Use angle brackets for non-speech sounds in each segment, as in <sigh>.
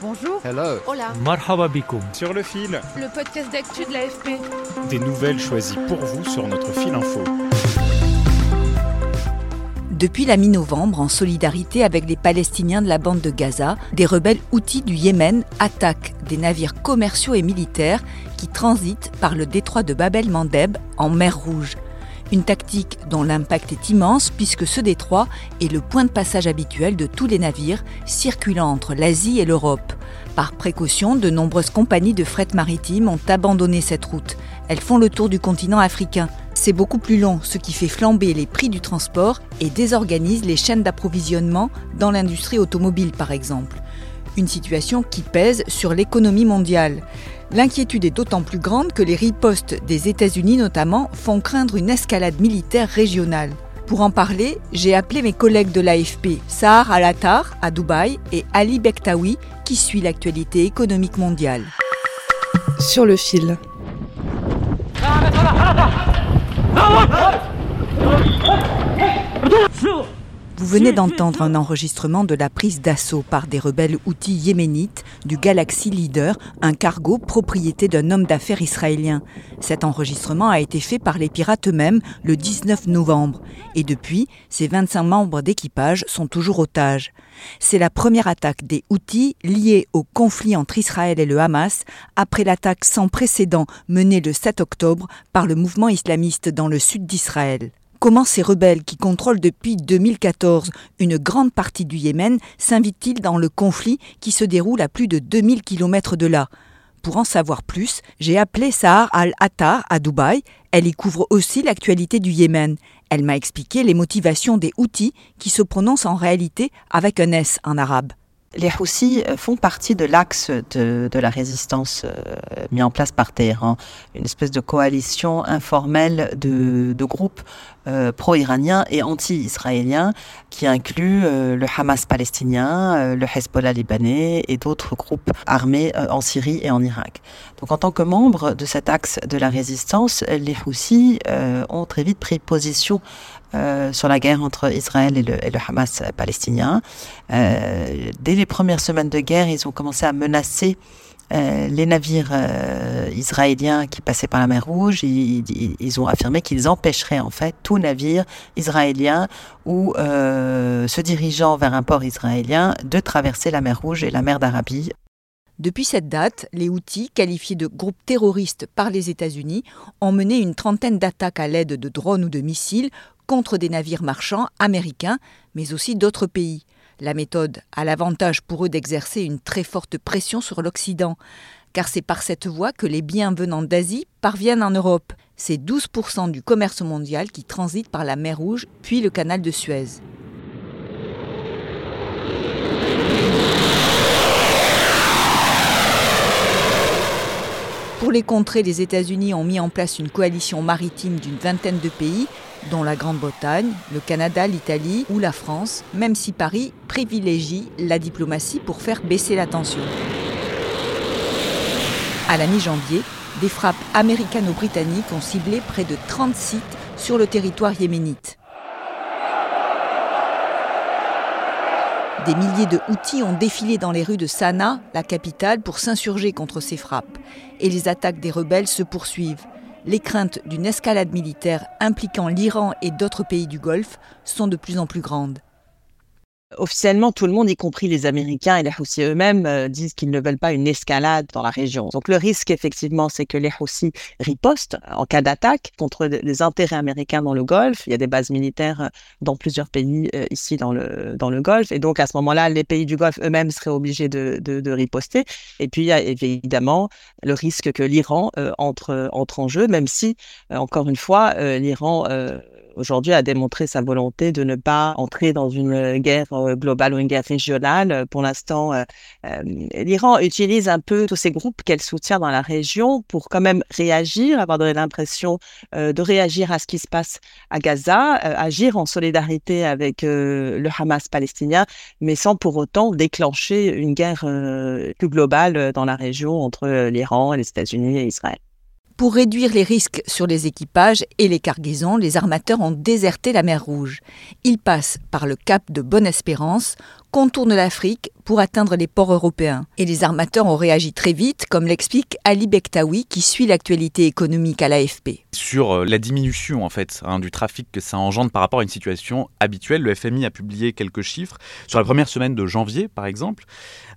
Bonjour. Hello. Hola. Marhaba bikoum. Sur le fil, Le podcast d'actu de l'AFP. des nouvelles choisies pour vous sur notre fil info. Depuis la mi-novembre, en solidarité avec les Palestiniens de la bande de Gaza, des rebelles outils du Yémen attaquent des navires commerciaux et militaires qui transitent par le détroit de Bab el-Mandeb en mer Rouge. Une tactique dont l'impact est immense puisque ce détroit est le point de passage habituel de tous les navires circulant entre l'Asie et l'Europe. Par précaution, de nombreuses compagnies de fret maritime ont abandonné cette route. Elles font le tour du continent africain. C'est beaucoup plus long, ce qui fait flamber les prix du transport et désorganise les chaînes d'approvisionnement dans l'industrie automobile par exemple. Une situation qui pèse sur l'économie mondiale. L'inquiétude est d'autant plus grande que les ripostes des États-Unis notamment font craindre une escalade militaire régionale. Pour en parler, j'ai appelé mes collègues de l'AFP, Sahar Al-Attar à Dubaï et Ali Bektaoui qui suit l'actualité économique mondiale. Sur le fil. Vous venez d'entendre un <laughs> enregistrement de la prise d'assaut par des rebelles outils yéménites du Galaxy Leader, un cargo propriété d'un homme d'affaires israélien. Cet enregistrement a été fait par les pirates eux-mêmes le 19 novembre. Et depuis, ces 25 membres d'équipage sont toujours otages. C'est la première attaque des outils liée au conflit entre Israël et le Hamas après l'attaque sans précédent menée le 7 octobre par le mouvement islamiste dans le sud d'Israël. Comment ces rebelles qui contrôlent depuis 2014 une grande partie du Yémen s'invitent-ils dans le conflit qui se déroule à plus de 2000 km de là? Pour en savoir plus, j'ai appelé Sahar Al-Attar à Dubaï. Elle y couvre aussi l'actualité du Yémen. Elle m'a expliqué les motivations des outils qui se prononcent en réalité avec un S en arabe. Les Houthis font partie de l'axe de, la résistance euh, mis en place par Téhéran, une espèce de coalition informelle de, groupes euh, pro-iraniens et anti-israéliens qui inclut euh, le Hamas palestinien, euh, le Hezbollah libanais et d'autres groupes armés en Syrie et en Irak. Donc en tant que membre de cet axe de la résistance, les Houthis ont très vite pris position euh, sur la guerre entre Israël et le, Hamas palestinien. Euh, dès les premières semaines de guerre, ils ont commencé à menacer euh, les navires israéliens qui passaient par la mer Rouge. Ils ont affirmé qu'ils empêcheraient en fait tout navire israélien ou se dirigeant vers un port israélien de traverser la mer Rouge et la mer d'Arabie. Depuis cette date, les Houthis, qualifiés de groupes terroristes par les États-Unis, ont mené une trentaine d'attaques à l'aide de drones ou de missiles contre des navires marchands américains, mais aussi d'autres pays. La méthode a l'avantage pour eux d'exercer une très forte pression sur l'Occident, car c'est par cette voie que les biens venant d'Asie parviennent en Europe. C'est 12% du commerce mondial qui transite par la mer Rouge puis le canal de Suez. Pour les contrer, les États-Unis ont mis en place une coalition maritime d'une vingtaine de pays, dont la Grande-Bretagne, le Canada, l'Italie ou la France, même si Paris privilégie la diplomatie pour faire baisser la tension. À la mi-janvier, des frappes américano-britanniques ont ciblé près de 30 sites sur le territoire yéménite. Des milliers de Houthis ont défilé dans les rues de Sanaa, la capitale, pour s'insurger contre ces frappes. Et les attaques des rebelles se poursuivent. Les craintes d'une escalade militaire impliquant l'Iran et d'autres pays du Golfe sont de plus en plus grandes. Officiellement, tout le monde, y compris les Américains et les Houthis eux-mêmes, euh, disent qu'ils ne veulent pas une escalade dans la région. Donc le risque, effectivement, c'est que les Houthis ripostent en cas d'attaque contre les intérêts américains dans le Golfe. Il y a des bases militaires euh, dans plusieurs pays euh, ici dans le, dans le Golfe. Et donc à ce moment-là, les pays du Golfe eux-mêmes seraient obligés de, de, de, riposter. Et puis il y a évidemment le risque que l'Iran entre, entre en jeu, même si, encore une fois, l'Iran aujourd'hui a démontré sa volonté de ne pas entrer dans une guerre euh, globale ou une guerre régionale. Pour l'instant, euh, euh, l'Iran utilise un peu tous ces groupes qu'elle soutient dans la région pour quand même réagir, avoir l'impression de réagir à ce qui se passe à Gaza, agir en solidarité avec le Hamas palestinien, mais sans pour autant déclencher une guerre plus globale dans la région entre l'Iran, les États-Unis et Israël. Pour réduire les risques sur les équipages et les cargaisons, les armateurs ont déserté la mer Rouge. Ils passent par le cap de Bonne-Espérance, contournent l'Afrique pour atteindre les ports européens. Et les armateurs ont réagi très vite, comme l'explique Ali Bektaoui, qui suit l'actualité économique à l'AFP. Sur euh, la diminution en fait hein, du trafic que ça engendre par rapport à une situation habituelle, le FMI a publié quelques chiffres. Sur la première semaine de janvier, par exemple,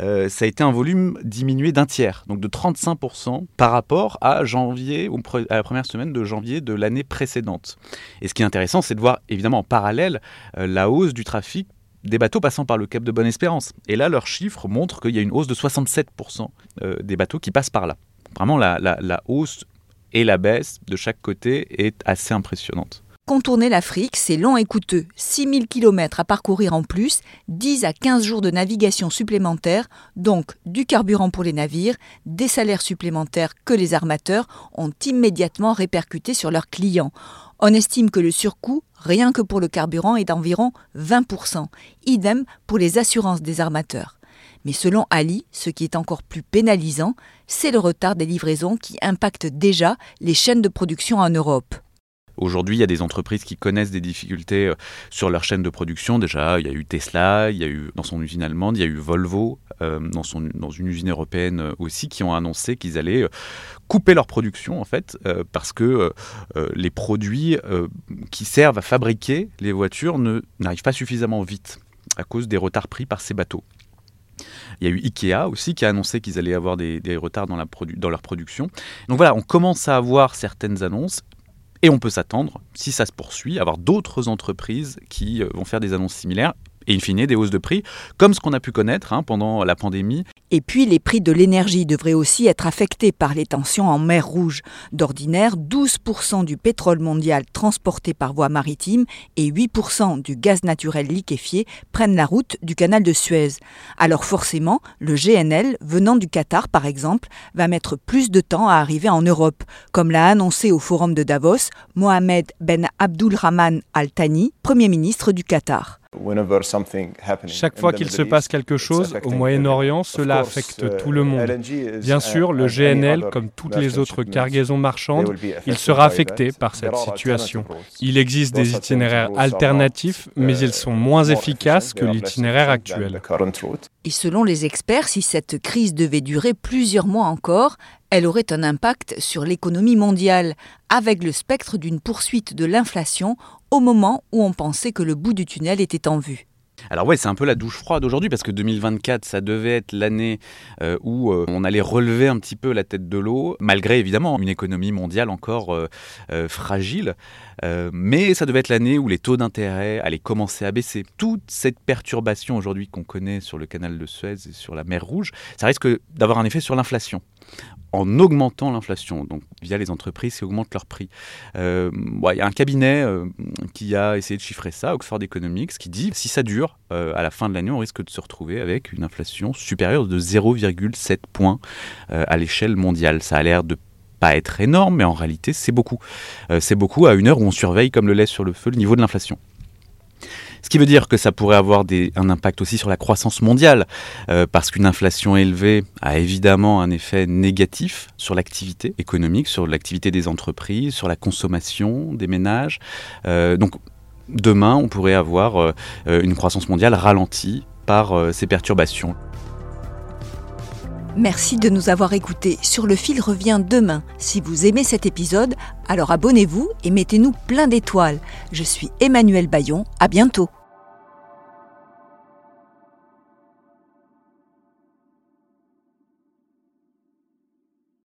euh, ça a été un volume diminué d'un tiers, donc de 35% par rapport à janvier, à la première semaine de janvier de l'année précédente. Et ce qui est intéressant, c'est de voir évidemment en parallèle euh, la hausse du trafic des bateaux passant par le Cap de Bonne-Espérance. Et là, leurs chiffres montrent qu'il y a une hausse de 67% euh, des bateaux qui passent par là. Vraiment, la, la hausse et la baisse de chaque côté est assez impressionnante. Contourner l'Afrique, c'est long et coûteux. 6000 km à parcourir en plus, 10 à 15 jours de navigation supplémentaire, donc du carburant pour les navires, des salaires supplémentaires que les armateurs ont immédiatement répercutés sur leurs clients. On estime que le surcoût, rien que pour le carburant, est d'environ 20%. Idem pour les assurances des armateurs. Mais selon Ali, ce qui est encore plus pénalisant, c'est le retard des livraisons qui impacte déjà les chaînes de production en Europe. Aujourd'hui, il y a des entreprises qui connaissent des difficultés euh, sur leur chaîne de production. Déjà, il y a eu Tesla, il y a eu dans son usine allemande, il y a eu Volvo euh, dans, une usine européenne euh, aussi qui ont annoncé qu'ils allaient couper leur production en fait parce que les produits qui servent à fabriquer les voitures n'arrivent pas suffisamment vite à cause des retards pris par ces bateaux. Il y a eu Ikea aussi qui a annoncé qu'ils allaient avoir des, retards dans, dans, leur production. Donc voilà, on commence à avoir certaines annonces. Et on peut s'attendre, si ça se poursuit, à avoir d'autres entreprises qui euh, vont faire des annonces similaires et in fine des hausses de prix, comme ce qu'on a pu connaître hein, pendant la pandémie. Et puis les prix de l'énergie devraient aussi être affectés par les tensions en mer Rouge. D'ordinaire, 12% du pétrole mondial transporté par voie maritime et 8% du gaz naturel liquéfié prennent la route du canal de Suez. Alors forcément, le GNL, venant du Qatar par exemple, va mettre plus de temps à arriver en Europe, comme l'a annoncé au forum de Davos Mohamed Ben Abdulrahman Al Thani, Premier ministre du Qatar. Chaque fois qu'il se passe quelque chose au Moyen-Orient, cela affecte uh, tout le monde. Bien sûr, le GNL, comme toutes les autres cargaisons marchandes, il sera affecté par cette situation. Il existe des itinéraires alternatifs, mais ils sont moins efficaces que l'itinéraire actuel. Et selon les experts, si cette crise devait durer plusieurs mois encore, elle aurait un impact sur l'économie mondiale, avec le spectre d'une poursuite de l'inflation au moment où on pensait que le bout du tunnel était en vue. Alors ouais, c'est un peu la douche froide aujourd'hui parce que 2024, ça devait être l'année euh, où euh, on allait relever un petit peu la tête de l'eau, malgré évidemment une économie mondiale encore euh, fragile. mais ça devait être l'année où les taux d'intérêt allaient commencer à baisser. Toute cette perturbation aujourd'hui qu'on connaît sur le canal de Suez et sur la mer Rouge, ça risque d'avoir un effet sur l'inflation en augmentant l'inflation, donc via les entreprises qui augmentent leurs prix. Euh, il y a un cabinet euh, qui a essayé de chiffrer ça, Oxford Economics, qui dit si ça dure, euh, à la fin de l'année, on risque de se retrouver avec une inflation supérieure de 0,7 points à l'échelle mondiale. Ça a l'air de pas être énorme, mais en réalité, c'est beaucoup. c'est beaucoup à une heure où on surveille comme le lait sur le feu le niveau de l'inflation. Ce qui veut dire que ça pourrait avoir un impact aussi sur la croissance mondiale, euh, parce qu'une inflation élevée a évidemment un effet négatif sur l'activité économique, sur l'activité des entreprises, sur la consommation des ménages. Euh, donc demain, on pourrait avoir euh, une croissance mondiale ralentie par ces perturbations. Merci de nous avoir écoutés. Sur le fil revient demain. Si vous aimez cet épisode, alors abonnez-vous et mettez-nous plein d'étoiles. Je suis Emmanuel Bayon. À bientôt.